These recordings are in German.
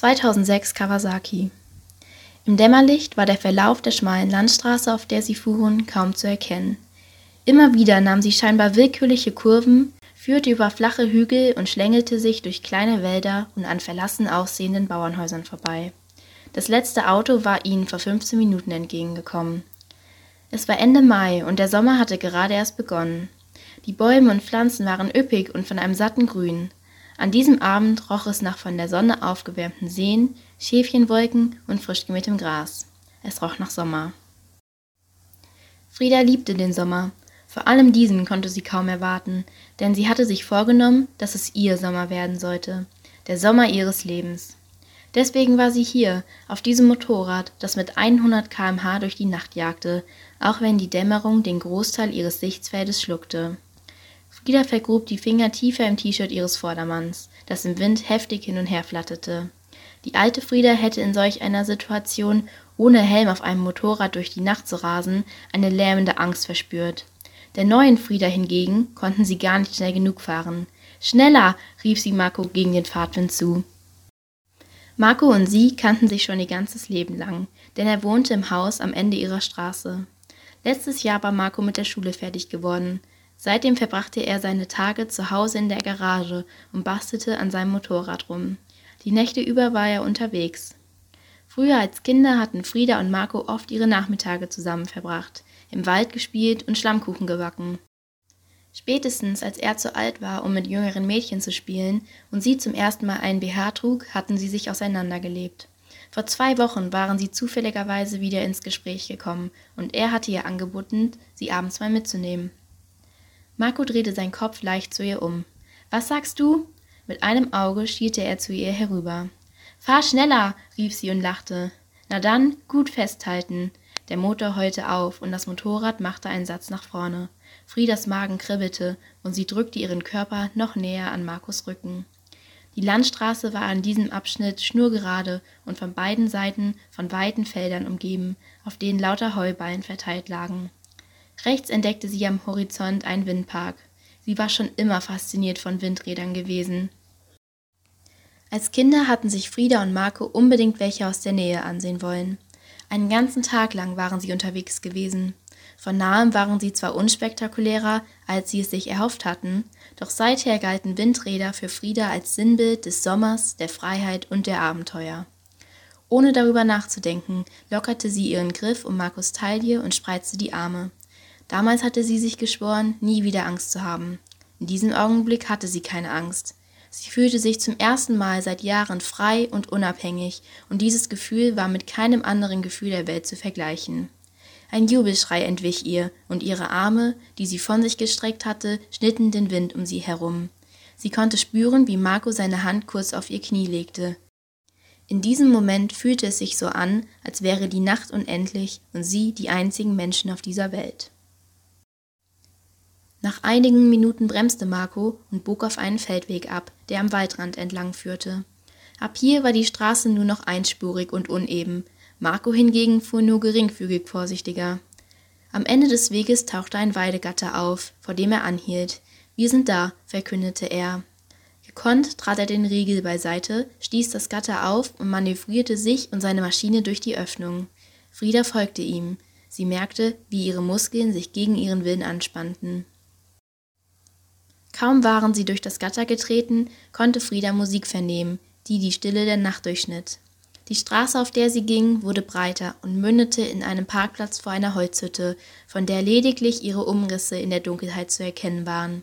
2006 Kawasaki. Im Dämmerlicht war der Verlauf der schmalen Landstraße, auf der sie fuhren, kaum zu erkennen. Immer wieder nahm sie scheinbar willkürliche Kurven, führte über flache Hügel und schlängelte sich durch kleine Wälder und an verlassen aussehenden Bauernhäusern vorbei. Das letzte Auto war ihnen vor 15 Minuten entgegengekommen. Es war Ende Mai und der Sommer hatte gerade erst begonnen. Die Bäume und Pflanzen waren üppig und von einem satten Grün. An diesem Abend roch es nach von der Sonne aufgewärmten Seen, Schäfchenwolken und frisch gemähtem Gras. Es roch nach Sommer. Frieda liebte den Sommer. Vor allem diesen konnte sie kaum erwarten, denn sie hatte sich vorgenommen, dass es ihr Sommer werden sollte, der Sommer ihres Lebens. Deswegen war sie hier, auf diesem Motorrad, das mit 100 km/h durch die Nacht jagte, auch wenn die Dämmerung den Großteil ihres Sichtfeldes schluckte. Frieda vergrub die Finger tiefer im T-Shirt ihres Vordermanns, das im Wind heftig hin und her flatterte. Die alte Frieda hätte in solch einer Situation, ohne Helm auf einem Motorrad durch die Nacht zu rasen, eine lähmende Angst verspürt. Der neuen Frieda hingegen konnten sie gar nicht schnell genug fahren. Schneller! rief sie Marco gegen den Fahrtwind zu. Marco und sie kannten sich schon ihr ganzes Leben lang, denn er wohnte im Haus am Ende ihrer Straße. Letztes Jahr war Marco mit der Schule fertig geworden. Seitdem verbrachte er seine Tage zu Hause in der Garage und bastelte an seinem Motorrad rum. Die Nächte über war er unterwegs. Früher als Kinder hatten Frieda und Marco oft ihre Nachmittage zusammen verbracht, im Wald gespielt und Schlammkuchen gebacken. Spätestens als er zu alt war, um mit jüngeren Mädchen zu spielen und sie zum ersten Mal einen BH trug, hatten sie sich auseinandergelebt. Vor zwei Wochen waren sie zufälligerweise wieder ins Gespräch gekommen und er hatte ihr angeboten, sie abends mal mitzunehmen. Marco drehte seinen Kopf leicht zu ihr um. Was sagst du? Mit einem Auge schielte er zu ihr herüber. Fahr schneller, rief sie und lachte. Na dann, gut festhalten. Der Motor heulte auf und das Motorrad machte einen Satz nach vorne. Friedas Magen kribbelte und sie drückte ihren Körper noch näher an Markus Rücken. Die Landstraße war an diesem Abschnitt schnurgerade und von beiden Seiten von weiten Feldern umgeben, auf denen lauter Heuballen verteilt lagen. Rechts entdeckte sie am Horizont einen Windpark. Sie war schon immer fasziniert von Windrädern gewesen. Als Kinder hatten sich Frieda und Marco unbedingt welche aus der Nähe ansehen wollen. Einen ganzen Tag lang waren sie unterwegs gewesen. Von nahem waren sie zwar unspektakulärer, als sie es sich erhofft hatten, doch seither galten Windräder für Frieda als Sinnbild des Sommers, der Freiheit und der Abenteuer. Ohne darüber nachzudenken, lockerte sie ihren Griff um Markus Taille und spreizte die Arme. Damals hatte sie sich geschworen, nie wieder Angst zu haben. In diesem Augenblick hatte sie keine Angst. Sie fühlte sich zum ersten Mal seit Jahren frei und unabhängig, und dieses Gefühl war mit keinem anderen Gefühl der Welt zu vergleichen. Ein Jubelschrei entwich ihr, und ihre Arme, die sie von sich gestreckt hatte, schnitten den Wind um sie herum. Sie konnte spüren, wie Marco seine Hand kurz auf ihr Knie legte. In diesem Moment fühlte es sich so an, als wäre die Nacht unendlich und sie die einzigen Menschen auf dieser Welt. Nach einigen Minuten bremste Marco und bog auf einen Feldweg ab, der am Waldrand entlang führte. Ab hier war die Straße nur noch einspurig und uneben. Marco hingegen fuhr nur geringfügig vorsichtiger. Am Ende des Weges tauchte ein Weidegatter auf, vor dem er anhielt. Wir sind da, verkündete er. Gekonnt trat er den Riegel beiseite, stieß das Gatter auf und manövrierte sich und seine Maschine durch die Öffnung. Frieda folgte ihm. Sie merkte, wie ihre Muskeln sich gegen ihren Willen anspannten. Kaum waren sie durch das Gatter getreten, konnte Frieda Musik vernehmen, die die Stille der Nacht durchschnitt. Die Straße, auf der sie ging, wurde breiter und mündete in einem Parkplatz vor einer Holzhütte, von der lediglich ihre Umrisse in der Dunkelheit zu erkennen waren.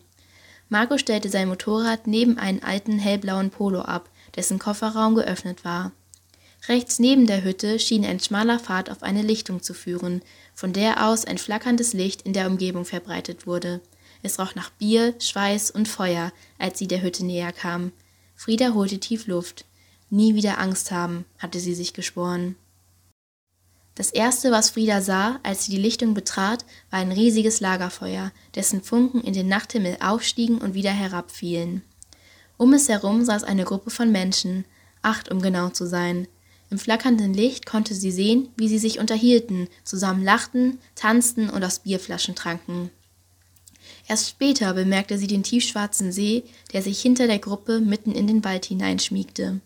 Marco stellte sein Motorrad neben einen alten hellblauen Polo ab, dessen Kofferraum geöffnet war. Rechts neben der Hütte schien ein schmaler Pfad auf eine Lichtung zu führen, von der aus ein flackerndes Licht in der Umgebung verbreitet wurde. Es roch nach Bier, Schweiß und Feuer, als sie der Hütte näher kam. Frieda holte tief Luft. Nie wieder Angst haben, hatte sie sich geschworen. Das erste, was Frieda sah, als sie die Lichtung betrat, war ein riesiges Lagerfeuer, dessen Funken in den Nachthimmel aufstiegen und wieder herabfielen. Um es herum saß eine Gruppe von Menschen, acht um genau zu sein. Im flackernden Licht konnte sie sehen, wie sie sich unterhielten, zusammen lachten, tanzten und aus Bierflaschen tranken. Erst später bemerkte sie den tiefschwarzen See, der sich hinter der Gruppe mitten in den Wald hineinschmiegte.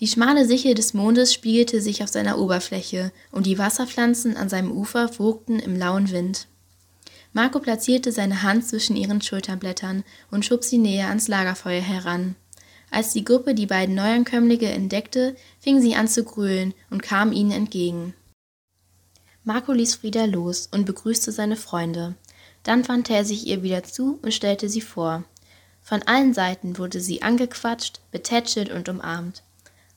Die schmale Sichel des Mondes spiegelte sich auf seiner Oberfläche, und die Wasserpflanzen an seinem Ufer wogten im lauen Wind. Marco platzierte seine Hand zwischen ihren Schulterblättern und schob sie näher ans Lagerfeuer heran. Als die Gruppe die beiden Neuankömmlinge entdeckte, fing sie an zu grölen und kam ihnen entgegen. Marco ließ Frieda los und begrüßte seine Freunde. Dann wandte er sich ihr wieder zu und stellte sie vor. Von allen Seiten wurde sie angequatscht, betätschelt und umarmt.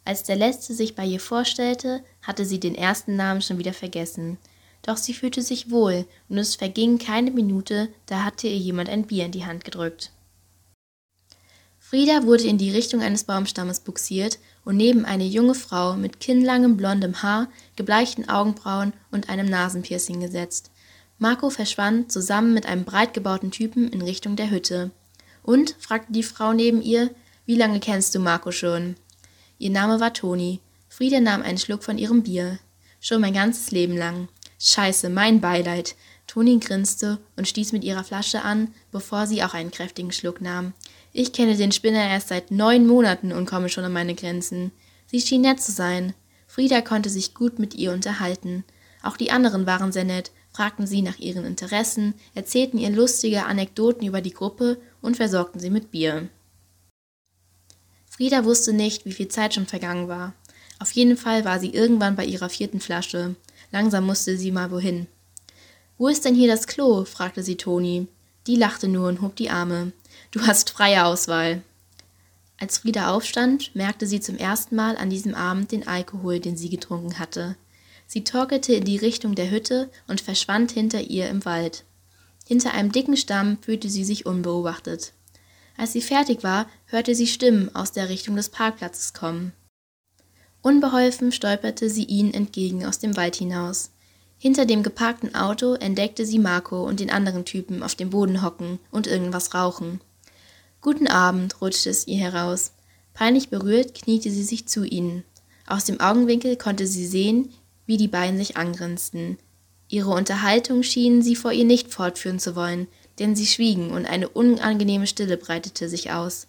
Als der Letzte sich bei ihr vorstellte, hatte sie den ersten Namen schon wieder vergessen. Doch sie fühlte sich wohl, und es verging keine Minute, da hatte ihr jemand ein Bier in die Hand gedrückt. Frieda wurde in die Richtung eines Baumstammes buxiert und neben eine junge Frau mit kinnlangem blondem Haar, gebleichten Augenbrauen und einem Nasenpiercing gesetzt. Marco verschwand zusammen mit einem breit gebauten Typen in Richtung der Hütte. Und, fragte die Frau neben ihr, wie lange kennst du Marco schon? Ihr Name war Toni. Frieda nahm einen Schluck von ihrem Bier. Schon mein ganzes Leben lang. Scheiße, mein Beileid. Toni grinste und stieß mit ihrer Flasche an, bevor sie auch einen kräftigen Schluck nahm. Ich kenne den Spinner erst seit neun Monaten und komme schon an meine Grenzen. Sie schien nett zu sein. Frieda konnte sich gut mit ihr unterhalten. Auch die anderen waren sehr nett, fragten sie nach ihren Interessen, erzählten ihr lustige Anekdoten über die Gruppe und versorgten sie mit Bier. Frieda wusste nicht, wie viel Zeit schon vergangen war. Auf jeden Fall war sie irgendwann bei ihrer vierten Flasche. Langsam musste sie mal wohin. Wo ist denn hier das Klo? fragte sie Toni. Die lachte nur und hob die Arme. Du hast freie Auswahl. Als Frieda aufstand, merkte sie zum ersten Mal an diesem Abend den Alkohol, den sie getrunken hatte. Sie torkelte in die Richtung der Hütte und verschwand hinter ihr im Wald. Hinter einem dicken Stamm fühlte sie sich unbeobachtet. Als sie fertig war, hörte sie Stimmen aus der Richtung des Parkplatzes kommen. Unbeholfen stolperte sie ihnen entgegen aus dem Wald hinaus. Hinter dem geparkten Auto entdeckte sie Marco und den anderen Typen auf dem Boden hocken und irgendwas rauchen. Guten Abend, rutschte es ihr heraus. Peinlich berührt kniete sie sich zu ihnen. Aus dem Augenwinkel konnte sie sehen, wie die beiden sich angrinsten. Ihre Unterhaltung schienen sie vor ihr nicht fortführen zu wollen, denn sie schwiegen und eine unangenehme Stille breitete sich aus.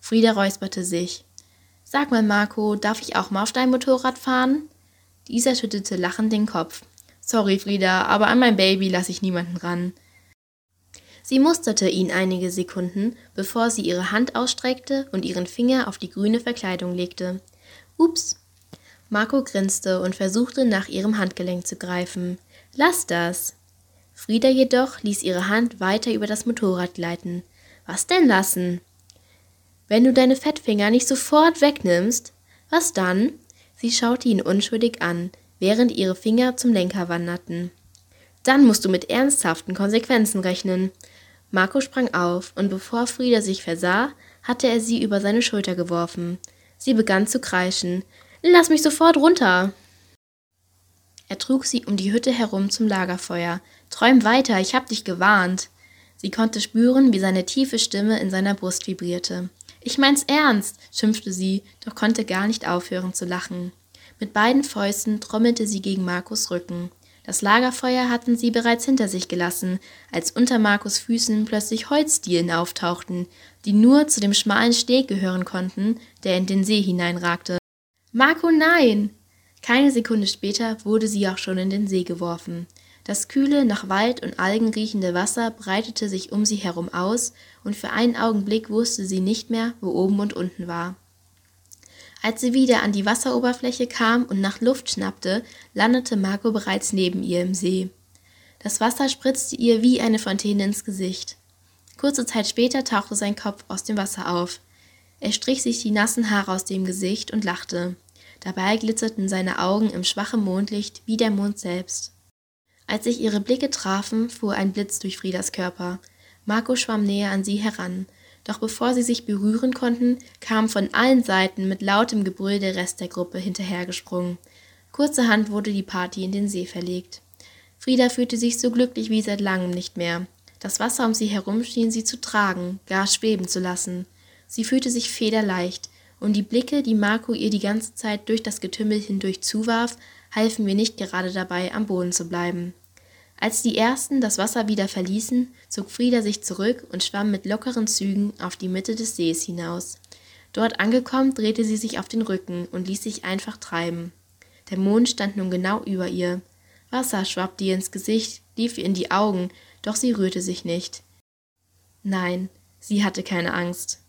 Frieda räusperte sich. Sag mal, Marco, darf ich auch mal auf dein Motorrad fahren? Dieser schüttelte lachend den Kopf. Sorry, Frieda, aber an mein Baby lasse ich niemanden ran. Sie musterte ihn einige Sekunden, bevor sie ihre Hand ausstreckte und ihren Finger auf die grüne Verkleidung legte. Ups. Marco grinste und versuchte nach ihrem Handgelenk zu greifen. Lass das. Frieda jedoch ließ ihre Hand weiter über das Motorrad gleiten. Was denn lassen? Wenn du deine Fettfinger nicht sofort wegnimmst, was dann? Sie schaute ihn unschuldig an, während ihre Finger zum Lenker wanderten. Dann musst du mit ernsthaften Konsequenzen rechnen. Marco sprang auf, und bevor Frieda sich versah, hatte er sie über seine Schulter geworfen. Sie begann zu kreischen. Lass mich sofort runter. Er trug sie um die Hütte herum zum Lagerfeuer. Träum weiter, ich hab dich gewarnt. Sie konnte spüren, wie seine tiefe Stimme in seiner Brust vibrierte. Ich mein's ernst, schimpfte sie, doch konnte gar nicht aufhören zu lachen. Mit beiden Fäusten trommelte sie gegen Markus Rücken. Das Lagerfeuer hatten sie bereits hinter sich gelassen, als unter Markus Füßen plötzlich Holzdielen auftauchten, die nur zu dem schmalen Steg gehören konnten, der in den See hineinragte. Marco, nein! Keine Sekunde später wurde sie auch schon in den See geworfen. Das kühle, nach Wald und Algen riechende Wasser breitete sich um sie herum aus, und für einen Augenblick wusste sie nicht mehr, wo oben und unten war. Als sie wieder an die Wasseroberfläche kam und nach Luft schnappte, landete Marco bereits neben ihr im See. Das Wasser spritzte ihr wie eine Fontäne ins Gesicht. Kurze Zeit später tauchte sein Kopf aus dem Wasser auf. Er strich sich die nassen Haare aus dem Gesicht und lachte. Dabei glitzerten seine Augen im schwachen Mondlicht wie der Mond selbst. Als sich ihre Blicke trafen, fuhr ein Blitz durch Friedas Körper. Marco schwamm näher an sie heran, doch bevor sie sich berühren konnten, kam von allen Seiten mit lautem Gebrüll der Rest der Gruppe hinterhergesprungen. Kurzerhand wurde die Party in den See verlegt. Frieda fühlte sich so glücklich wie seit langem nicht mehr. Das Wasser um sie herum schien sie zu tragen, gar schweben zu lassen. Sie fühlte sich federleicht, und die Blicke, die Marco ihr die ganze Zeit durch das Getümmel hindurch zuwarf, halfen mir nicht gerade dabei, am Boden zu bleiben. Als die ersten das Wasser wieder verließen, zog Frieda sich zurück und schwamm mit lockeren Zügen auf die Mitte des Sees hinaus. Dort angekommen, drehte sie sich auf den Rücken und ließ sich einfach treiben. Der Mond stand nun genau über ihr. Wasser schwappte ihr ins Gesicht, lief ihr in die Augen, doch sie rührte sich nicht. Nein, sie hatte keine Angst.